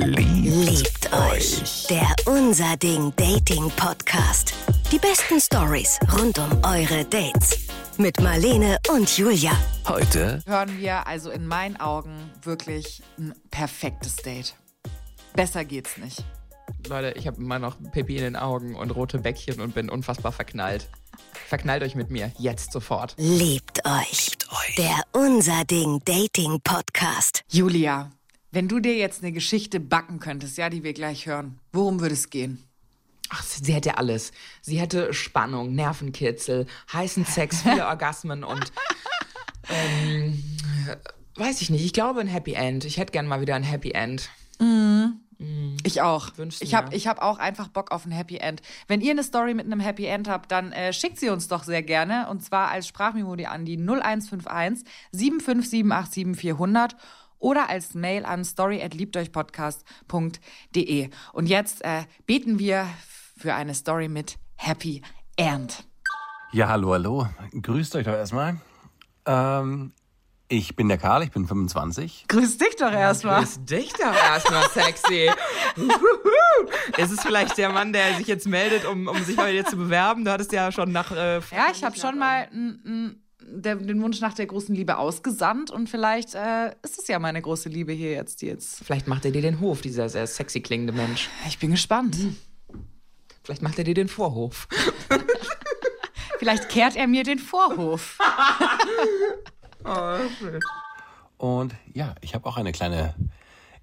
Liebt euch. Der Unser Ding Dating Podcast. Die besten Stories rund um eure Dates. Mit Marlene und Julia. Heute hören wir also in meinen Augen wirklich ein perfektes Date. Besser geht's nicht. Leute, ich habe immer noch Pipi in den Augen und rote Bäckchen und bin unfassbar verknallt. Verknallt euch mit mir, jetzt sofort. Liebt euch. Der Unser Ding Dating Podcast. Julia, wenn du dir jetzt eine Geschichte backen könntest, ja, die wir gleich hören, worum würde es gehen? Ach, sie hätte alles. Sie hätte Spannung, Nervenkitzel, heißen Sex, viele Orgasmen und ähm, weiß ich nicht. Ich glaube ein Happy End. Ich hätte gern mal wieder ein Happy End. Ich auch. Wünschst ich habe ich hab auch einfach Bock auf ein Happy End. Wenn ihr eine Story mit einem Happy End habt, dann äh, schickt sie uns doch sehr gerne. Und zwar als Sprachmemo an die 0151 75787 400 oder als Mail an story@liebteuchpodcast.de. Und jetzt äh, beten wir für eine Story mit Happy End. Ja, hallo, hallo. Grüßt euch doch erstmal. Ähm, ich bin der Karl, ich bin 25. Grüß dich doch erstmal. Grüß dich doch erstmal, sexy. Ist es vielleicht der Mann, der sich jetzt meldet, um, um sich mal wieder zu bewerben? Du hattest ja schon nach. Äh, Ja, ich habe schon mal der, den Wunsch nach der großen Liebe ausgesandt und vielleicht äh, ist es ja meine große Liebe hier jetzt, die jetzt. Vielleicht macht er dir den Hof, dieser sehr sexy klingende Mensch. Ich bin gespannt. Vielleicht macht er dir den Vorhof. Vielleicht kehrt er mir den Vorhof. Und ja, ich habe auch eine kleine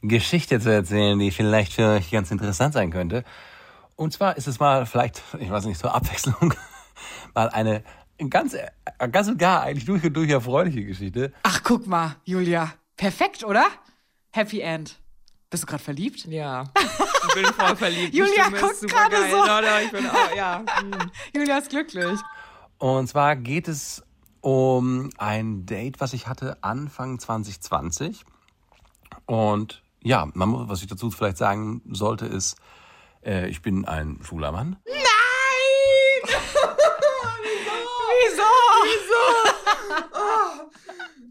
Geschichte zu erzählen, die vielleicht für euch ganz interessant sein könnte. Und zwar ist es mal vielleicht, ich weiß nicht, zur Abwechslung, mal eine ganz, ganz und gar eigentlich durch und durch erfreuliche Geschichte. Ach, guck mal, Julia. Perfekt, oder? Happy End. Bist du gerade verliebt? Ja. Ich bin voll verliebt. Julia guckt gerade so. Leute, ich bin auch, ja. mm. Julia ist glücklich. Und zwar geht es um ein Date, was ich hatte Anfang 2020. Und ja, man muss, was ich dazu vielleicht sagen sollte, ist, äh, ich bin ein schwuler Mann. Nein! Wieso?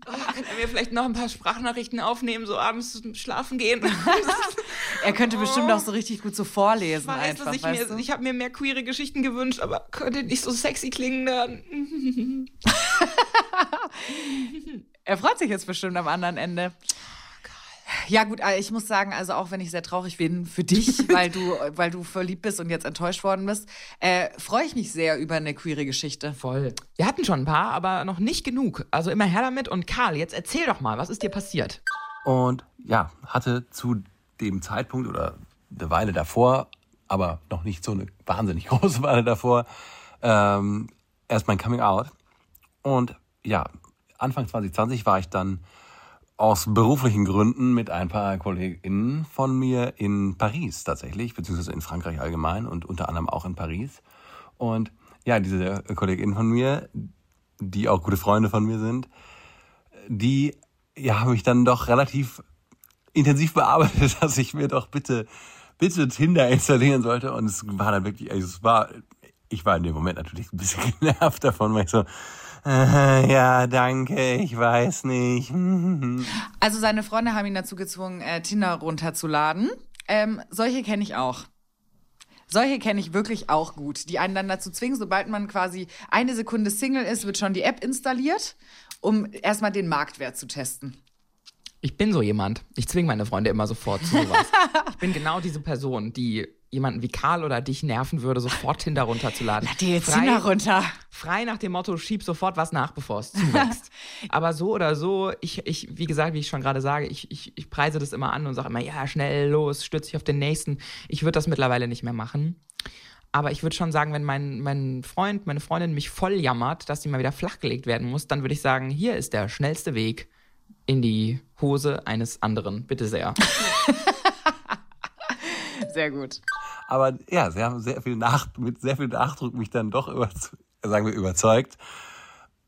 Kann er mir vielleicht noch ein paar Sprachnachrichten aufnehmen, so abends zum Schlafen gehen? Er könnte bestimmt auch so richtig gut so vorlesen Ich weiß, einfach, dass ich weißt mir, du? ich habe mir mehr queere Geschichten gewünscht, aber könnte nicht so sexy klingen dann. Er freut sich jetzt bestimmt am anderen Ende. Ja gut, äh, ich muss sagen, also auch wenn ich sehr traurig bin für dich, weil du, weil du verliebt bist und jetzt enttäuscht worden bist, äh, freue ich mich sehr über eine queere Geschichte. Voll. Wir hatten schon ein paar, aber noch nicht genug. Also immer her damit. Und Karl, jetzt erzähl doch mal, was ist dir passiert? Und ja, hatte zu dem Zeitpunkt oder eine Weile davor, aber noch nicht so eine wahnsinnig große Weile davor, ähm, erst mein Coming Out. Und ja, Anfang 2020 war ich dann aus beruflichen Gründen mit ein paar KollegInnen von mir in Paris tatsächlich, beziehungsweise in Frankreich allgemein und unter anderem auch in Paris. Und ja, diese KollegInnen von mir, die auch gute Freunde von mir sind, die ja, haben mich dann doch relativ intensiv bearbeitet, dass ich mir doch bitte, bitte Tinder installieren sollte. Und es war dann wirklich, also es war, ich war in dem Moment natürlich ein bisschen genervt davon, weil ich so, äh, ja, danke, ich weiß nicht. Also seine Freunde haben ihn dazu gezwungen, äh, Tinder runterzuladen. Ähm, solche kenne ich auch. Solche kenne ich wirklich auch gut, die einen dann dazu zwingen, sobald man quasi eine Sekunde Single ist, wird schon die App installiert, um erstmal den Marktwert zu testen. Ich bin so jemand. Ich zwinge meine Freunde immer sofort zu sowas. ich bin genau diese Person, die jemanden wie Karl oder dich nerven würde, sofort Tinder runterzuladen. Lad dir jetzt Tinder runter. Frei nach dem Motto, schieb sofort was nach, bevor es zuwächst. Aber so oder so, ich, ich, wie gesagt, wie ich schon gerade sage, ich, ich, ich preise das immer an und sage immer, ja, schnell los, stütze dich auf den nächsten. Ich würde das mittlerweile nicht mehr machen. Aber ich würde schon sagen, wenn mein, mein Freund, meine Freundin mich voll jammert, dass sie mal wieder flachgelegt werden muss, dann würde ich sagen, hier ist der schnellste Weg in die Hose eines anderen. Bitte sehr. Sehr gut. Aber ja, sie haben sehr viel nach, mit sehr viel Nachdruck mich dann doch über, sagen wir, überzeugt.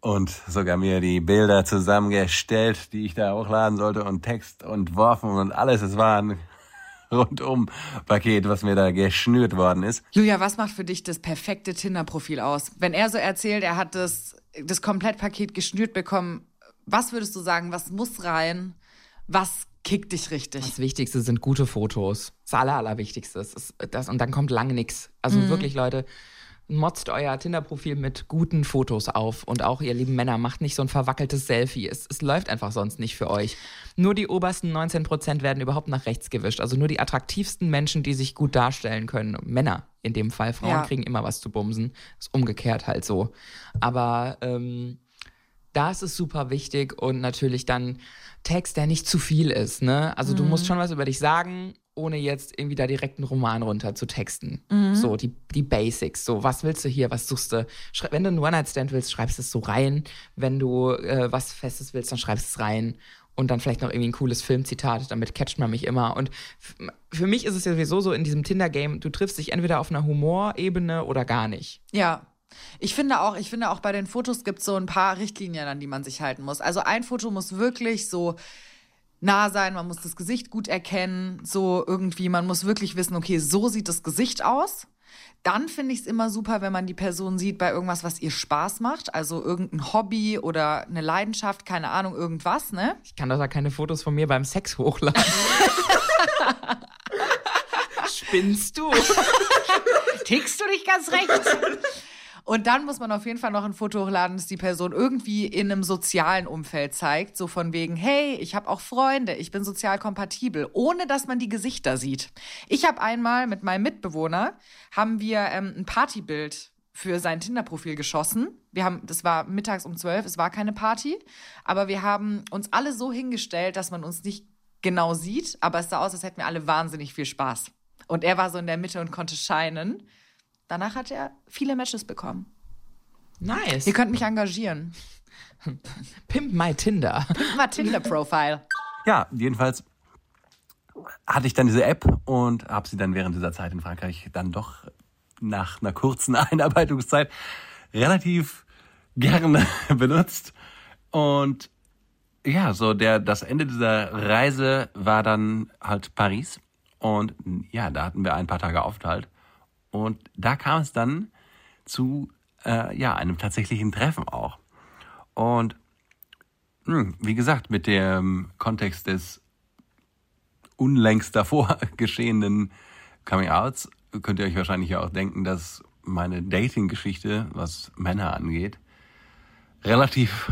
Und sogar mir die Bilder zusammengestellt, die ich da hochladen sollte und Text und Worfen und alles. Es war ein rundum Paket, was mir da geschnürt worden ist. Julia, was macht für dich das perfekte Tinder-Profil aus? Wenn er so erzählt, er hat das, das Komplettpaket geschnürt bekommen, was würdest du sagen, was muss rein? Was kickt dich richtig. Das Wichtigste sind gute Fotos. Das Aller, Allerwichtigste. Das ist das, und dann kommt lange nichts. Also Mhm. wirklich, Leute, motzt euer Tinder-Profil mit guten Fotos auf. Und auch ihr lieben Männer, macht nicht so ein verwackeltes Selfie. Es, es läuft einfach sonst nicht für euch. Nur die obersten 19% werden überhaupt nach rechts gewischt. Also nur die attraktivsten Menschen, die sich gut darstellen können. Männer in dem Fall. Frauen Ja. kriegen immer was zu bumsen. Ist umgekehrt halt so. Aber ähm, das ist super wichtig und natürlich dann Text, der nicht zu viel ist. Ne? Also du musst schon was über dich sagen, ohne jetzt irgendwie da direkt einen Roman runter zu texten. So, die, die Basics. So, was willst du hier, was suchst du? Schrei wenn du einen One-Night-Stand willst, schreibst du es so rein. Wenn du äh, was Festes willst, dann schreibst du es rein. Und dann vielleicht noch irgendwie ein cooles Filmzitat, damit catcht man mich immer. Und für mich ist es ja sowieso so in diesem Tinder-Game, du triffst dich entweder auf einer Humorebene oder gar nicht. Ja. Ich finde auch, ich finde auch bei den Fotos gibt es so ein paar Richtlinien, an die man sich halten muss. Also ein Foto muss wirklich so nah sein, man muss das Gesicht gut erkennen, so irgendwie, man muss wirklich wissen, okay, so sieht das Gesicht aus. Dann finde ich es immer super, wenn man die Person sieht bei irgendwas, was ihr Spaß macht, also irgendein Hobby oder eine Leidenschaft, keine Ahnung, irgendwas, ne? Ich kann doch da keine Fotos von mir beim Sex hochladen. Spinnst du? Tickst du dich ganz recht? Und dann muss man auf jeden Fall noch ein Foto hochladen, das die Person irgendwie in einem sozialen Umfeld zeigt. So von wegen, hey, ich habe auch Freunde, ich bin sozial kompatibel, ohne dass man die Gesichter sieht. Ich habe einmal mit meinem Mitbewohner, haben wir ähm, ein Partybild für sein Tinder-Profil geschossen. Wir haben, das war mittags um zwölf, es war keine Party, aber wir haben uns alle so hingestellt, dass man uns nicht genau sieht, aber es sah aus, als hätten wir alle wahnsinnig viel Spaß. Und er war so in der Mitte und konnte scheinen. Danach hat er viele Matches bekommen. Nice. Ihr könnt mich engagieren. Pimp my Tinder. Mal Tinder-Profile. Ja, jedenfalls hatte ich dann diese App und habe sie dann während dieser Zeit in Frankreich dann doch nach einer kurzen Einarbeitungszeit relativ gerne benutzt. Und ja, so der, das Ende dieser Reise war dann halt Paris. Und ja, da hatten wir ein paar Tage Aufenthalt. Und da kam es dann zu äh, ja, einem tatsächlichen Treffen auch. Und hm, wie gesagt, mit dem Kontext des unlängst davor geschehenen Coming-Outs könnt ihr euch wahrscheinlich ja auch denken, dass meine Dating-Geschichte, was Männer angeht, relativ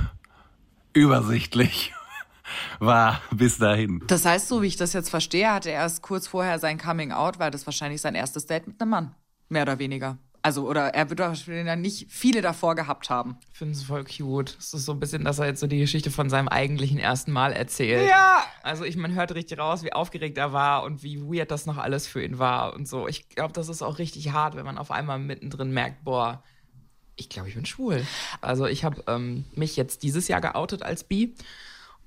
übersichtlich war bis dahin. Das heißt, so wie ich das jetzt verstehe, hatte er erst kurz vorher sein Coming-out, weil das wahrscheinlich sein erstes Date mit einem Mann. Mehr oder weniger. Also, oder er wird wahrscheinlich nicht viele davor gehabt haben. Ich finde es voll cute. Es ist so ein bisschen, dass er jetzt so die Geschichte von seinem eigentlichen ersten Mal erzählt. Ja. Also ich, man hört richtig raus, wie aufgeregt er war und wie weird das noch alles für ihn war und so. Ich glaube, das ist auch richtig hart, wenn man auf einmal mittendrin merkt, boah, ich glaube, ich bin schwul. Also ich habe ähm, mich jetzt dieses Jahr geoutet als bi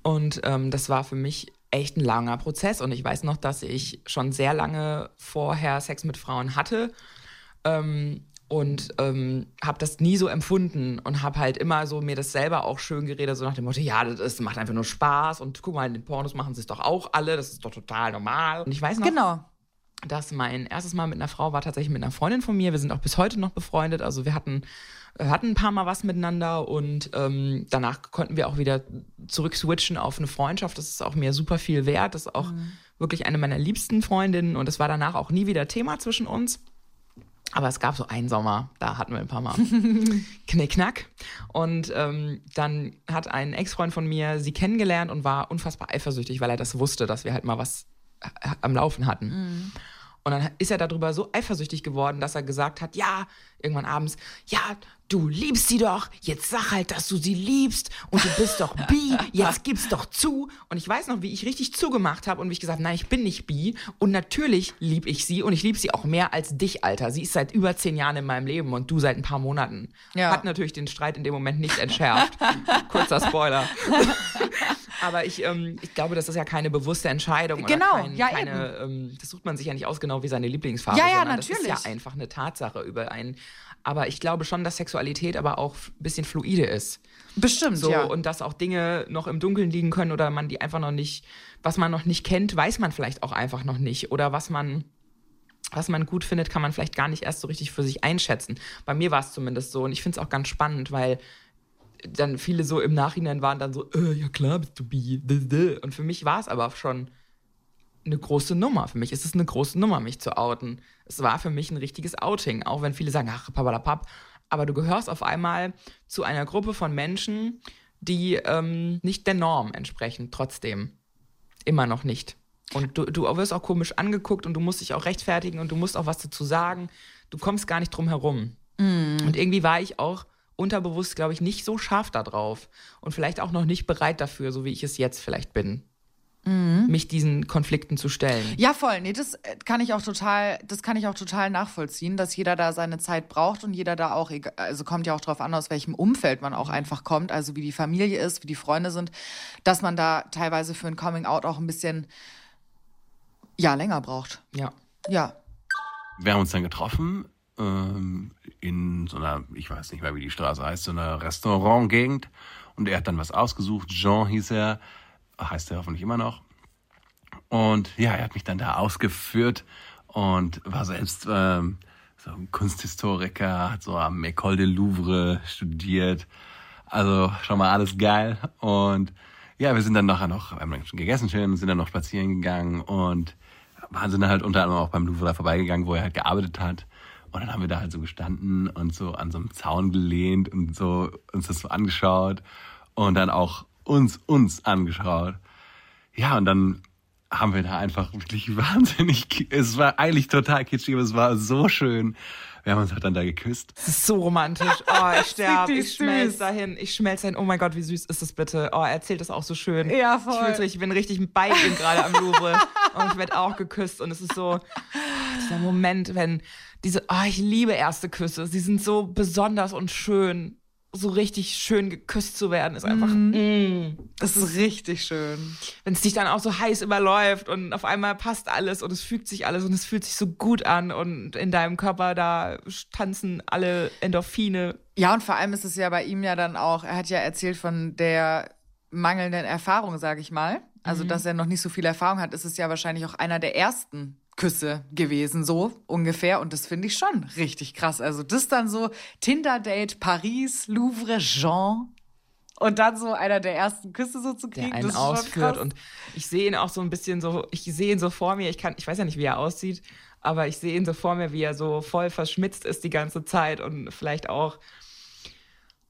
und ähm, das war für mich echt ein langer Prozess und ich weiß noch, dass ich schon sehr lange vorher Sex mit Frauen hatte ähm, und ähm, habe das nie so empfunden und habe halt immer so mir das selber auch schön geredet, so nach dem Motto, ja, das, das macht einfach nur Spaß und guck mal, in den Pornos machen sie es doch auch alle, das ist doch total normal. Und ich weiß noch, Genau. dass mein erstes Mal mit einer Frau war tatsächlich mit einer Freundin von mir. Wir sind auch bis heute noch befreundet. Also wir hatten, hatten ein paar Mal was miteinander und ähm, danach konnten wir auch wieder zurück switchen auf eine Freundschaft. Das ist auch mir super viel wert. Das ist auch wirklich eine meiner liebsten Freundinnen und es war danach auch nie wieder Thema zwischen uns. Aber es gab so einen Sommer, da hatten wir ein paar Mal Knickknack. Und ähm, dann hat ein Ex-Freund von mir sie kennengelernt und war unfassbar eifersüchtig, weil er das wusste, dass wir halt mal was äh, am Laufen hatten. Und dann ist er darüber so eifersüchtig geworden, dass er gesagt hat, ja, irgendwann abends, ja, du liebst sie doch, jetzt sag halt, dass du sie liebst und du bist doch bi, jetzt gib's doch zu. Und ich weiß noch, wie ich richtig zugemacht habe und wie ich gesagt, nein, ich bin nicht bi und natürlich lieb ich sie und ich liebe sie auch mehr als dich, Alter. Sie ist seit über zehn Jahren in meinem Leben und du seit ein paar Monaten. Ja. Hat natürlich den Streit in dem Moment nicht entschärft. Kurzer Spoiler. Aber ich, ähm, ich glaube, das ist ja keine bewusste Entscheidung. Genau, kein, ja, keine, ähm, das sucht man sich ja nicht aus, genau wie seine Lieblingsfarbe. Ja, ja, sondern Das natürlich. ist ja einfach eine Tatsache über einen. Aber ich glaube schon, dass Sexualität aber auch ein bisschen fluide ist. Bestimmt, So, ja. und dass auch Dinge noch im Dunkeln liegen können oder man die einfach noch nicht, was man noch nicht kennt, weiß man vielleicht auch einfach noch nicht. Oder was man, was man gut findet, kann man vielleicht gar nicht erst so richtig für sich einschätzen. Bei mir war es zumindest so und ich finde es auch ganz spannend, weil dann viele so im Nachhinein waren dann so, äh, ja klar, bist du bi. Und für mich war es aber schon eine große Nummer. Für mich ist es eine große Nummer, mich zu outen. Es war für mich ein richtiges Outing, auch wenn viele sagen, ach, papalapap. Aber du gehörst auf einmal zu einer Gruppe von Menschen, die ähm, nicht der Norm entsprechen, trotzdem. Immer noch nicht. Und du, du wirst auch komisch angeguckt und du musst dich auch rechtfertigen und du musst auch was dazu sagen. Du kommst gar nicht drum herum. Mm. Und irgendwie war ich auch unterbewusst, glaube ich, nicht so scharf da drauf und vielleicht auch noch nicht bereit dafür, so wie ich es jetzt vielleicht bin. Mhm. mich diesen Konflikten zu stellen. Ja, voll. Nee, das äh, kann ich auch total, das kann ich auch total nachvollziehen, dass jeder da seine Zeit braucht und jeder da auch, also kommt ja auch drauf an, aus welchem Umfeld man auch einfach kommt, also wie die Familie ist, wie die Freunde sind, dass man da teilweise für ein Coming Out auch ein bisschen, ja, länger braucht. Ja. Ja. Wir haben uns dann getroffen in so einer, ich weiß nicht mehr, wie die Straße heißt, so einer Restaurantgegend und er hat dann was ausgesucht. Jean hieß er heißt er hoffentlich immer noch. Und ja, er hat mich dann da ausgeführt und war selbst ähm, so ein Kunsthistoriker, hat so am École de Louvre studiert. Also schon mal alles geil. Und ja, wir sind dann nachher noch, wir haben dann schon gegessen schön, sind dann noch spazieren gegangen und waren dann halt unter anderem auch beim Louvre da vorbeigegangen, wo er halt gearbeitet hat. Und dann haben wir da halt so gestanden und so an so einem Zaun gelehnt und so uns das so angeschaut und dann auch uns, uns angeschaut. Ja, und dann haben wir da einfach wirklich wahnsinnig, es war eigentlich total kitschig, aber es war so schön. Wir haben uns halt dann da geküsst. Das ist so romantisch. Oh, ich sterbe, ich schmelze dahin, ich schmelze dahin. Oh mein Gott, wie süß ist das bitte? Oh, er erzählt das auch so schön. Ja, voll. Ich, fühle, ich bin richtig bei ihm gerade am Louvre und ich werde auch geküsst und es ist so dieser Moment, wenn diese, oh, ich liebe erste Küsse. Sie sind so besonders und schön so richtig schön geküsst zu werden, ist einfach. Mhm. Mm, das ist richtig schön. Wenn es dich dann auch so heiß überläuft und auf einmal passt alles und es fügt sich alles und es fühlt sich so gut an und in deinem Körper da tanzen alle Endorphine. Ja, und vor allem ist es ja bei ihm ja dann auch, er hat ja erzählt von der mangelnden Erfahrung, sage ich mal. Also, mhm. dass er noch nicht so viel Erfahrung hat, ist es ja wahrscheinlich auch einer der ersten Küsse gewesen, so ungefähr. Und das finde ich schon richtig krass. Also das dann so Tinder-Date, Paris, Louvre, Jean. Und dann so einer der ersten Küsse so zu kriegen. Der einen ausführt. Und ich sehe ihn auch so ein bisschen so, ich sehe ihn so vor mir. Ich kann, ich weiß ja nicht, wie er aussieht, aber ich sehe ihn so vor mir, wie er so voll verschmitzt ist die ganze Zeit und vielleicht auch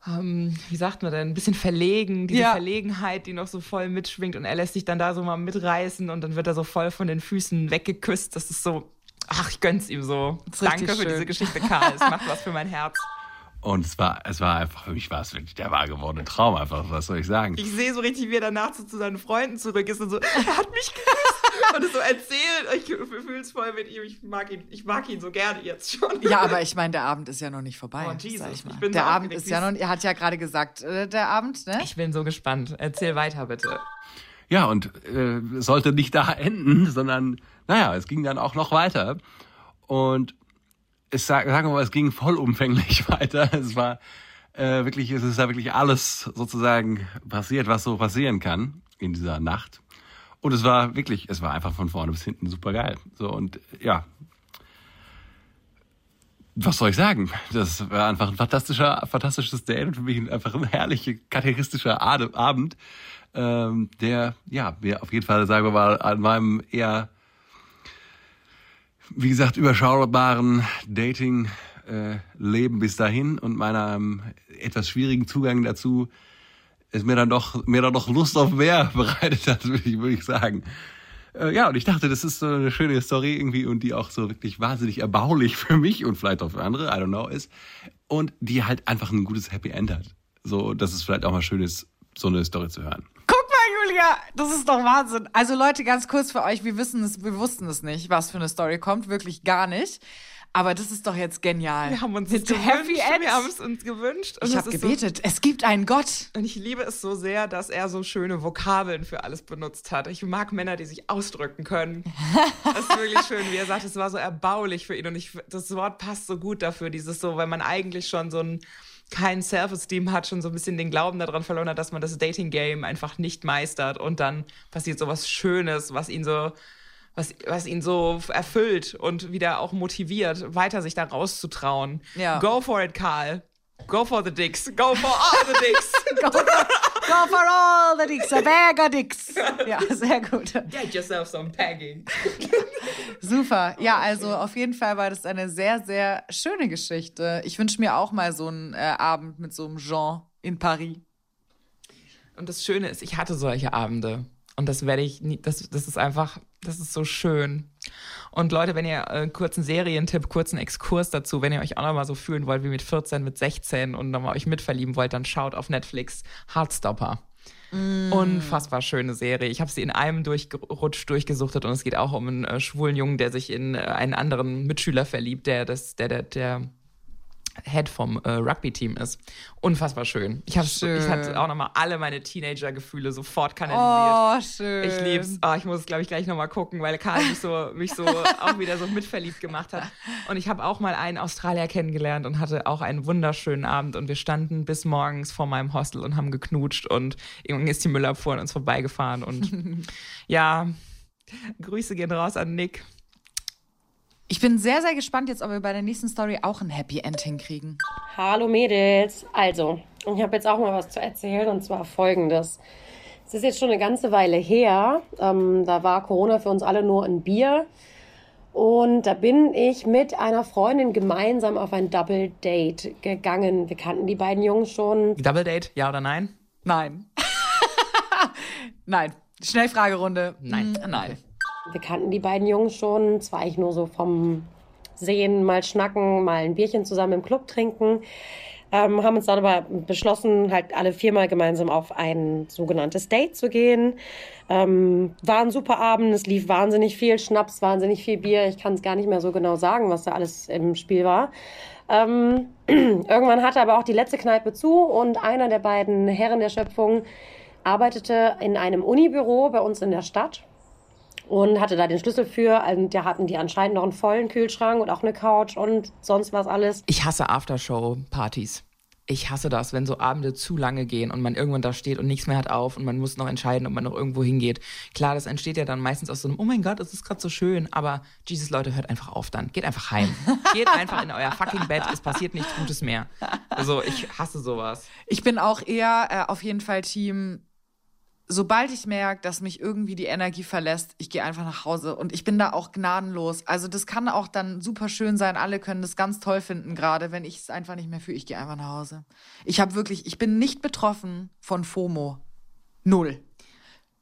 ähm, wie sagt man denn, ein bisschen verlegen, diese ja. Verlegenheit, die noch so voll mitschwingt und er lässt sich dann da so mal mitreißen und dann wird er so voll von den Füßen weggeküsst. Das ist so, ach, ich gönn's ihm so. Danke für diese Geschichte, Karl. Es macht was für mein Herz. Und es war, es war einfach, für mich war es wirklich der wahr gewordene Traum einfach, was soll ich sagen? Ich sehe so richtig, wie er danach so zu seinen Freunden zurück ist und so, er hat mich geküsst und es so erzählt. Ich fühle es voll mit ihm, ich mag ihn, ich mag ihn so gerne jetzt schon. Ja, aber ich meine, der Abend ist ja noch nicht vorbei. Oh, Jesus, ich, ich bin der so Abend ist ja noch, er hat ja gerade gesagt, äh, der Abend, ne? Ich bin so gespannt. Erzähl weiter, bitte. Ja, und äh, sollte nicht da enden, sondern, naja, es ging dann auch noch weiter. Und es sagen wir mal, es ging vollumfänglich weiter. Es war äh, wirklich, es ist ja wirklich alles sozusagen passiert, was so passieren kann in dieser Nacht. Und es war wirklich, es war einfach von vorne bis hinten super geil. So und ja, was soll ich sagen? Das war einfach ein fantastischer, fantastisches Date und für mich einfach ein herrlicher, charakteristischer Abend, ähm, der, ja, mir auf jeden Fall, sagen wir mal, an meinem eher wie gesagt, überschaubaren Dating-Leben äh, bis dahin und meinem etwas schwierigen Zugang dazu es mir dann doch, mir dann doch Lust auf mehr bereitet hat, würde ich, würde ich sagen. Äh, ja, und ich dachte, das ist so eine schöne Story irgendwie und die auch so wirklich wahnsinnig erbaulich für mich und vielleicht auch für andere, I don't know, ist. Und die halt einfach ein gutes Happy End hat. So, dass es vielleicht auch mal schön ist, so eine Story zu hören. Julia, das ist doch Wahnsinn. Also Leute, ganz kurz für euch, wir wissen es, wir wussten es nicht, was für eine Story kommt, wirklich gar nicht. Aber das ist doch jetzt genial. Wir haben uns Mit Happy End. Wir haben es uns gewünscht. ich habe gebetet. So, es gibt einen Gott. Und ich liebe es so sehr, dass er so schöne Vokabeln für alles benutzt hat. Ich mag Männer, die sich ausdrücken können. das ist wirklich schön, wie er sagt, es war so erbaulich für ihn. Und ich, das Wort passt so gut dafür, dieses so, weil man eigentlich schon so ein kein Self-Esteem hat, schon so ein bisschen den Glauben daran verloren hat, dass man das Dating-Game einfach nicht meistert und dann passiert so was Schönes, was ihn so, was, was ihn so erfüllt und wieder auch motiviert, weiter sich da rauszutrauen. Ja. Go for it, Karl. Go for the dicks. Go for all the dicks. Go for all the dicks, a bag of dicks. Ja, sehr gut. Get yourself some pegging. Super. Ja, also auf jeden Fall war das eine sehr, sehr schöne Geschichte. Ich wünsche mir auch mal so einen äh, Abend mit so einem Jean in Paris. Und das Schöne ist, ich hatte solche Abende. Und das werde ich nie, das, das ist einfach, das ist so schön. Und Leute, wenn ihr äh, kurzen Serientipp, kurzen Exkurs dazu, wenn ihr euch auch nochmal so fühlen wollt wie mit 14, mit 16 und nochmal euch mitverlieben wollt, dann schaut auf Netflix Heartstopper. Mm. Unfassbar schöne Serie. Ich habe sie in einem durchgerutscht, durchgesuchtet und es geht auch um einen äh, schwulen Jungen, der sich in äh, einen anderen Mitschüler verliebt, der das, der, der, der Head vom äh, Rugby-Team ist. Unfassbar schön. Ich, schön. ich hatte auch nochmal alle meine Teenager-Gefühle sofort kanalisiert. Oh, schön. Ich lieb's. Oh, ich muss es, glaube ich, gleich nochmal gucken, weil Karl mich so, mich so auch wieder so mitverliebt gemacht hat. Und ich habe auch mal einen Australier kennengelernt und hatte auch einen wunderschönen Abend. Und wir standen bis morgens vor meinem Hostel und haben geknutscht. Und irgendwann ist die Müllabfuhr an uns vorbeigefahren. Und ja, Grüße gehen raus an Nick. Ich bin sehr, sehr gespannt jetzt, ob wir bei der nächsten Story auch ein Happy End hinkriegen. Hallo Mädels. Also, ich habe jetzt auch mal was zu erzählen und zwar folgendes. Es ist jetzt schon eine ganze Weile her. Ähm, da war Corona für uns alle nur ein Bier. Und da bin ich mit einer Freundin gemeinsam auf ein Double Date gegangen. Wir kannten die beiden Jungs schon. Double Date, ja oder nein? Nein. nein. Schnellfragerunde. Nein. Nein. Wir kannten die beiden Jungs schon, zwar ich nur so vom Sehen, mal schnacken, mal ein Bierchen zusammen im Club trinken. Ähm, haben uns dann aber beschlossen, halt alle viermal gemeinsam auf ein sogenanntes Date zu gehen. Ähm, war ein super Abend, es lief wahnsinnig viel Schnaps, wahnsinnig viel Bier. Ich kann es gar nicht mehr so genau sagen, was da alles im Spiel war. Ähm, irgendwann hatte aber auch die letzte Kneipe zu und einer der beiden Herren der Schöpfung arbeitete in einem Unibüro bei uns in der Stadt und hatte da den Schlüssel für. Und da hatten die anscheinend noch einen vollen Kühlschrank und auch eine Couch und sonst was alles. Ich hasse Aftershow-Partys. Ich hasse das, wenn so Abende zu lange gehen und man irgendwann da steht und nichts mehr hat auf und man muss noch entscheiden, ob man noch irgendwo hingeht. Klar, das entsteht ja dann meistens aus so einem, oh mein Gott, es ist gerade so schön, aber Jesus, Leute, hört einfach auf dann. Geht einfach heim. Geht einfach in euer fucking Bett, es passiert nichts Gutes mehr. Also, ich hasse sowas. Ich bin auch eher äh, auf jeden Fall Team sobald ich merke, dass mich irgendwie die Energie verlässt, ich gehe einfach nach Hause und ich bin da auch gnadenlos. Also das kann auch dann super schön sein. Alle können das ganz toll finden, gerade wenn ich es einfach nicht mehr fühle. Ich gehe einfach nach Hause. Ich habe wirklich, ich bin nicht betroffen von FOMO. Null.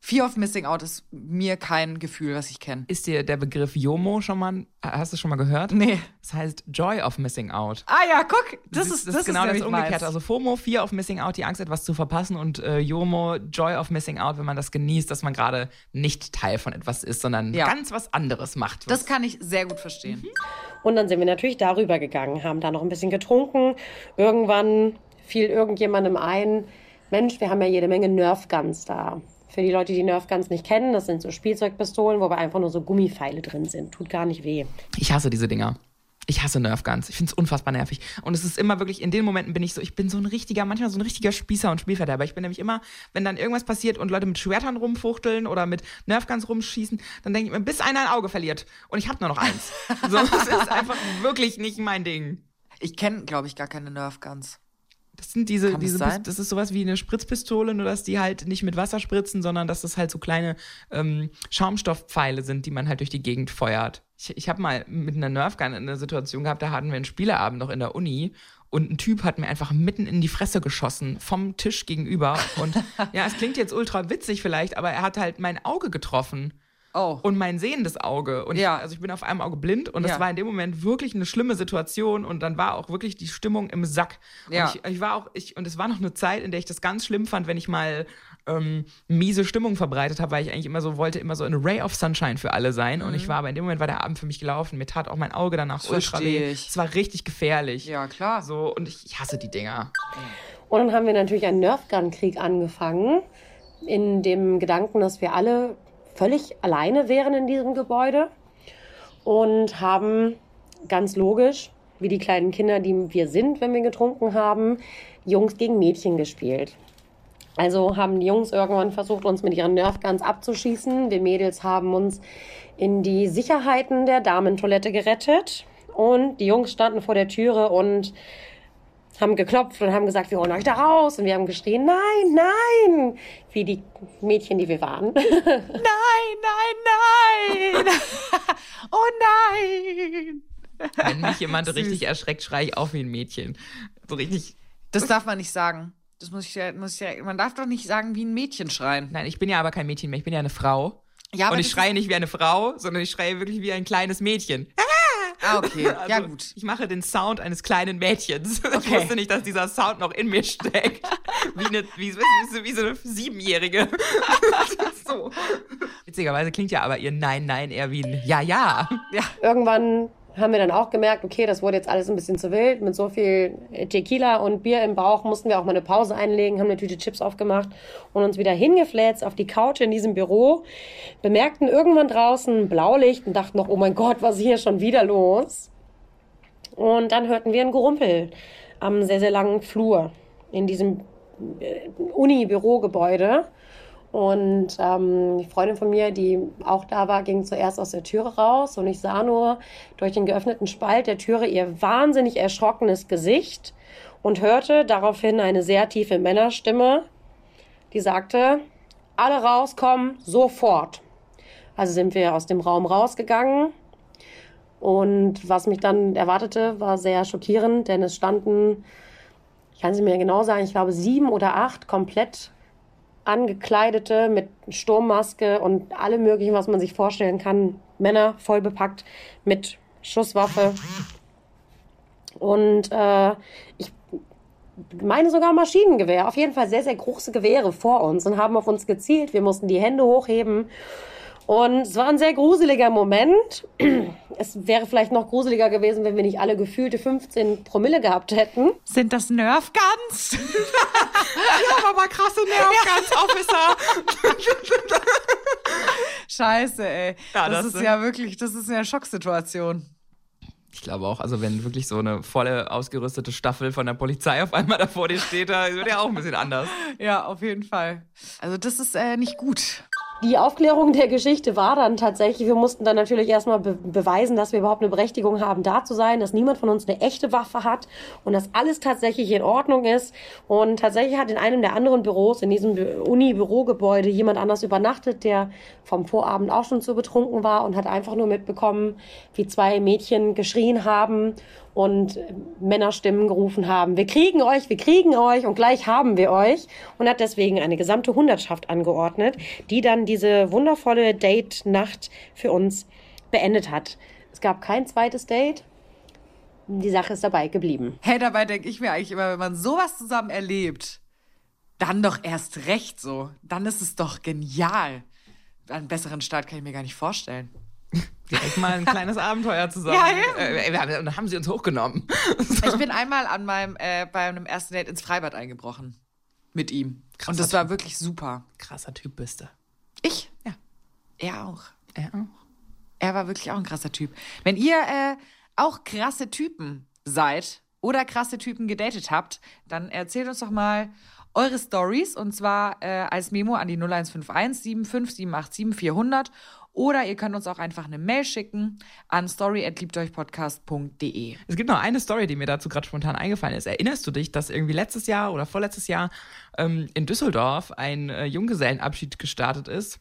Fear of Missing Out ist mir kein Gefühl, was ich kenne. Ist dir der Begriff JOMO schon mal, hast du schon mal gehört? Nee. Das heißt Joy of Missing Out. Ah ja, guck, das, das ist, das, das ist genau ist das Umgekehrte. Also FOMO, Fear of Missing Out, die Angst, etwas zu verpassen und äh, JOMO, Joy of Missing Out, wenn man das genießt, dass man gerade nicht Teil von etwas ist, sondern ja. ganz was anderes macht. Das kann ich sehr gut verstehen. Mhm. Und dann sind wir natürlich darüber gegangen, haben da noch ein bisschen getrunken. Irgendwann fiel irgendjemandem ein, Mensch, wir haben ja jede Menge Nerf Guns da. Für die Leute, die Nerf Guns nicht kennen, das sind so Spielzeugpistolen, wo einfach nur so Gummipfeile drin sind. Tut gar nicht weh. Ich hasse diese Dinger. Ich hasse Nerf Guns. Ich finde es unfassbar nervig. Und es ist immer wirklich, in den Momenten bin ich so, ich bin so ein richtiger, manchmal so ein richtiger Spießer und Spielverderber. Ich bin nämlich immer, wenn dann irgendwas passiert und Leute mit Schwertern rumfuchteln oder mit Nerf Guns rumschießen, dann denke ich mir, bis einer ein Auge verliert. Und ich habe nur noch eins. so, das ist einfach wirklich nicht mein Ding. Ich kenne, glaube ich, gar keine Nerf Guns. Das sind diese, Kann diese, das, das ist sowas wie eine Spritzpistole, nur dass die halt nicht mit Wasser spritzen, sondern dass das halt so kleine ähm, Schaumstoffpfeile sind, die man halt durch die Gegend feuert. Ich, ich habe mal mit einer Nerfgun eine Situation gehabt, da hatten wir einen Spieleabend noch in der Uni und ein Typ hat mir einfach mitten in die Fresse geschossen vom Tisch gegenüber und ja, es klingt jetzt ultra witzig vielleicht, aber er hat halt mein Auge getroffen. Oh. Und mein sehendes Auge. Und ja. ich, also ich bin auf einem Auge blind und ja. das war in dem Moment wirklich eine schlimme Situation und dann war auch wirklich die Stimmung im Sack. Ja. Und ich, ich war auch, ich, und es war noch eine Zeit, in der ich das ganz schlimm fand, wenn ich mal ähm, miese Stimmung verbreitet habe, weil ich eigentlich immer so wollte, immer so ein Ray of Sunshine für alle sein. Mhm. Und ich mhm. war aber in dem Moment war der Abend für mich gelaufen. Mir tat auch mein Auge danach das ultra weh. Es war richtig gefährlich. Ja, klar. So, und ich, ich hasse die Dinger. Und dann haben wir natürlich einen Nerfgun-Krieg angefangen. In dem Gedanken, dass wir alle völlig alleine wären in diesem Gebäude und haben ganz logisch, wie die kleinen Kinder, die wir sind, wenn wir getrunken haben, Jungs gegen Mädchen gespielt. Also haben die Jungs irgendwann versucht, uns mit ihren Nerfguns abzuschießen. Wir Mädels haben uns in die Sicherheiten der Damentoilette gerettet. Und die Jungs standen vor der Türe und haben geklopft und haben gesagt, wir holen euch da raus. Und wir haben geschrien, nein, nein, wie die Mädchen, die wir waren. Nein, nein, nein! oh nein! Wenn mich jemand richtig erschreckt, schreie ich auch wie ein Mädchen. So richtig. Das darf man nicht sagen. Das muss ich, ja- muss ich ja, man darf doch nicht sagen, wie ein Mädchen schreien. Nein, ich bin ja aber kein Mädchen mehr, ich bin ja eine Frau. Ja, und ich schreie nicht wie eine Frau, sondern ich schreie wirklich wie ein kleines Mädchen. Ah, okay. ja, Also, gut. Ich mache den Sound eines kleinen Mädchens. Ich Okay. wusste nicht, dass dieser Sound noch in mir steckt. Wie, eine, wie, wie, wie so eine Siebenjährige. so. Witzigerweise klingt ja aber ihr Nein, Nein eher wie ein Ja, Ja. Irgendwann haben wir dann auch gemerkt, okay, das wurde jetzt alles ein bisschen zu wild. Mit so viel Tequila und Bier im Bauch mussten wir auch mal eine Pause einlegen, haben eine Tüte Chips aufgemacht und uns wieder hingefläzt auf die Couch in diesem Büro. Bemerkten irgendwann draußen Blaulicht und dachten noch, oh mein Gott, was ist hier schon wieder los? Und dann hörten wir ein Gerumpel am sehr, sehr langen Flur in diesem äh, Uni-Bürogebäude. Und ähm, die Freundin von mir, die auch da war, ging zuerst aus der Türe raus und ich sah nur durch den geöffneten Spalt der Türe ihr wahnsinnig erschrockenes Gesicht und hörte daraufhin eine sehr tiefe Männerstimme, die sagte, alle rauskommen, sofort. Also sind wir aus dem Raum rausgegangen und was mich dann erwartete, war sehr schockierend, denn es standen, ich kann es mehr genau sagen, ich glaube sieben oder acht komplett angekleidete mit Sturmmaske und allem möglichen, was man sich vorstellen kann. Männer voll bepackt mit Schusswaffe. Und äh, ich meine sogar Maschinengewehr. Auf jeden Fall sehr, sehr große Gewehre vor uns und haben auf uns gezielt. Wir mussten die Hände hochheben. Und es war ein sehr gruseliger Moment. Es wäre vielleicht noch gruseliger gewesen, wenn wir nicht alle gefühlte 15 Promille gehabt hätten. Sind das Nerfguns? Ja, aber krasse Nervguns-Officer. Scheiße, ey. Ja, das, das ist sind- ja wirklich, das ist eine Schocksituation. Ich glaube auch, also wenn wirklich so eine volle ausgerüstete Staffel von der Polizei auf einmal da vor dir steht, da wird ja auch ein bisschen anders. Ja, auf jeden Fall. Also das ist äh, nicht gut. Die Aufklärung der Geschichte war dann tatsächlich, wir mussten dann natürlich erstmal be beweisen, dass wir überhaupt eine Berechtigung haben, da zu sein, dass niemand von uns eine echte Waffe hat und dass alles tatsächlich in Ordnung ist. Und tatsächlich hat in einem der anderen Büros, in diesem Bü- Uni-Bürogebäude, jemand anders übernachtet, der vom Vorabend auch schon zu betrunken war und hat einfach nur mitbekommen, wie zwei Mädchen geschrien haben und äh, Männerstimmen gerufen haben, wir kriegen euch, wir kriegen euch und gleich haben wir euch und hat deswegen eine gesamte Hundertschaft angeordnet, die dann diese wundervolle Date-Nacht für uns beendet hat. Es gab kein zweites Date. Die Sache ist dabei geblieben. Hey, dabei denke ich mir eigentlich immer, wenn man sowas zusammen erlebt, dann doch erst recht so. Dann ist es doch genial. Einen besseren Start kann ich mir gar nicht vorstellen. Direkt mal ein kleines Abenteuer zusammen. Ja, eben. Äh, wir haben, dann haben sie uns hochgenommen. Ich bin einmal an meinem, äh, bei einem ersten Date ins Freibad eingebrochen. Mit ihm. Krasser Und das war wirklich super. Krasser Typ bist du. Ich? Ja. Er auch. Er auch. Er war wirklich auch ein krasser Typ. Wenn ihr äh, auch krasse Typen seid oder krasse Typen gedatet habt, dann erzählt uns doch mal eure Stories und zwar äh, als Memo an die 0151 75 787 400 oder ihr könnt uns auch einfach eine Mail schicken an story@liebteuchpodcast.de. Es gibt noch eine Story, die mir dazu gerade spontan eingefallen ist. Erinnerst du dich, dass irgendwie letztes Jahr oder vorletztes Jahr ähm, in Düsseldorf ein äh, Junggesellenabschied gestartet ist?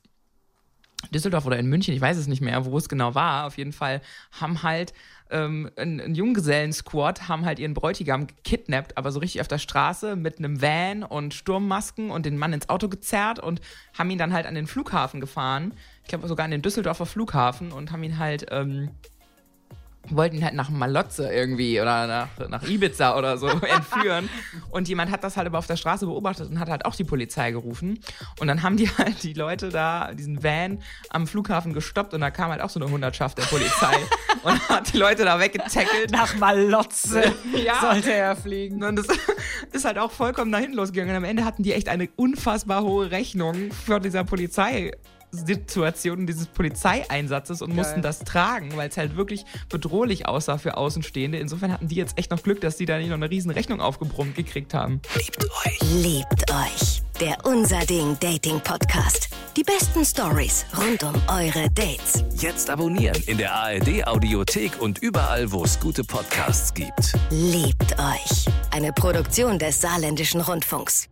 Düsseldorf oder in München, ich weiß es nicht mehr, wo es genau war. Auf jeden Fall haben halt ähm, ein, ein Junggesellen-Squad haben halt ihren Bräutigam gekidnappt, aber so richtig auf der Straße mit einem Van und Sturmmasken und den Mann ins Auto gezerrt und haben ihn dann halt an den Flughafen gefahren. Ich glaube sogar an den Düsseldorfer Flughafen und haben ihn halt ähm, wollten ihn halt nach Malotze irgendwie oder nach, nach Ibiza oder so entführen. Und jemand hat das halt aber auf der Straße beobachtet und hat halt auch die Polizei gerufen. Und dann haben die halt die Leute da, diesen Van am Flughafen gestoppt und da kam halt auch so eine Hundertschaft der Polizei und hat die Leute da weggetackelt. Nach Malotze Ja. sollte er fliegen. Und das ist halt auch vollkommen dahin losgegangen. Und am Ende hatten die echt eine unfassbar hohe Rechnung für dieser Polizeisituation, dieses Polizeieinsatzes und mussten das tragen, weil es halt wirklich bedrohlich aussah für Außenstehende. Insofern hatten die jetzt echt noch Glück, dass die da nicht noch eine riesen Rechnung aufgebrummt gekriegt haben. Liebt euch. Der Unser Ding Dating Podcast. Die besten Stories rund um eure Dates. Jetzt abonnieren in der ARD Audiothek und überall, wo es gute Podcasts gibt. Liebt euch. Eine Produktion des Saarländischen Rundfunks.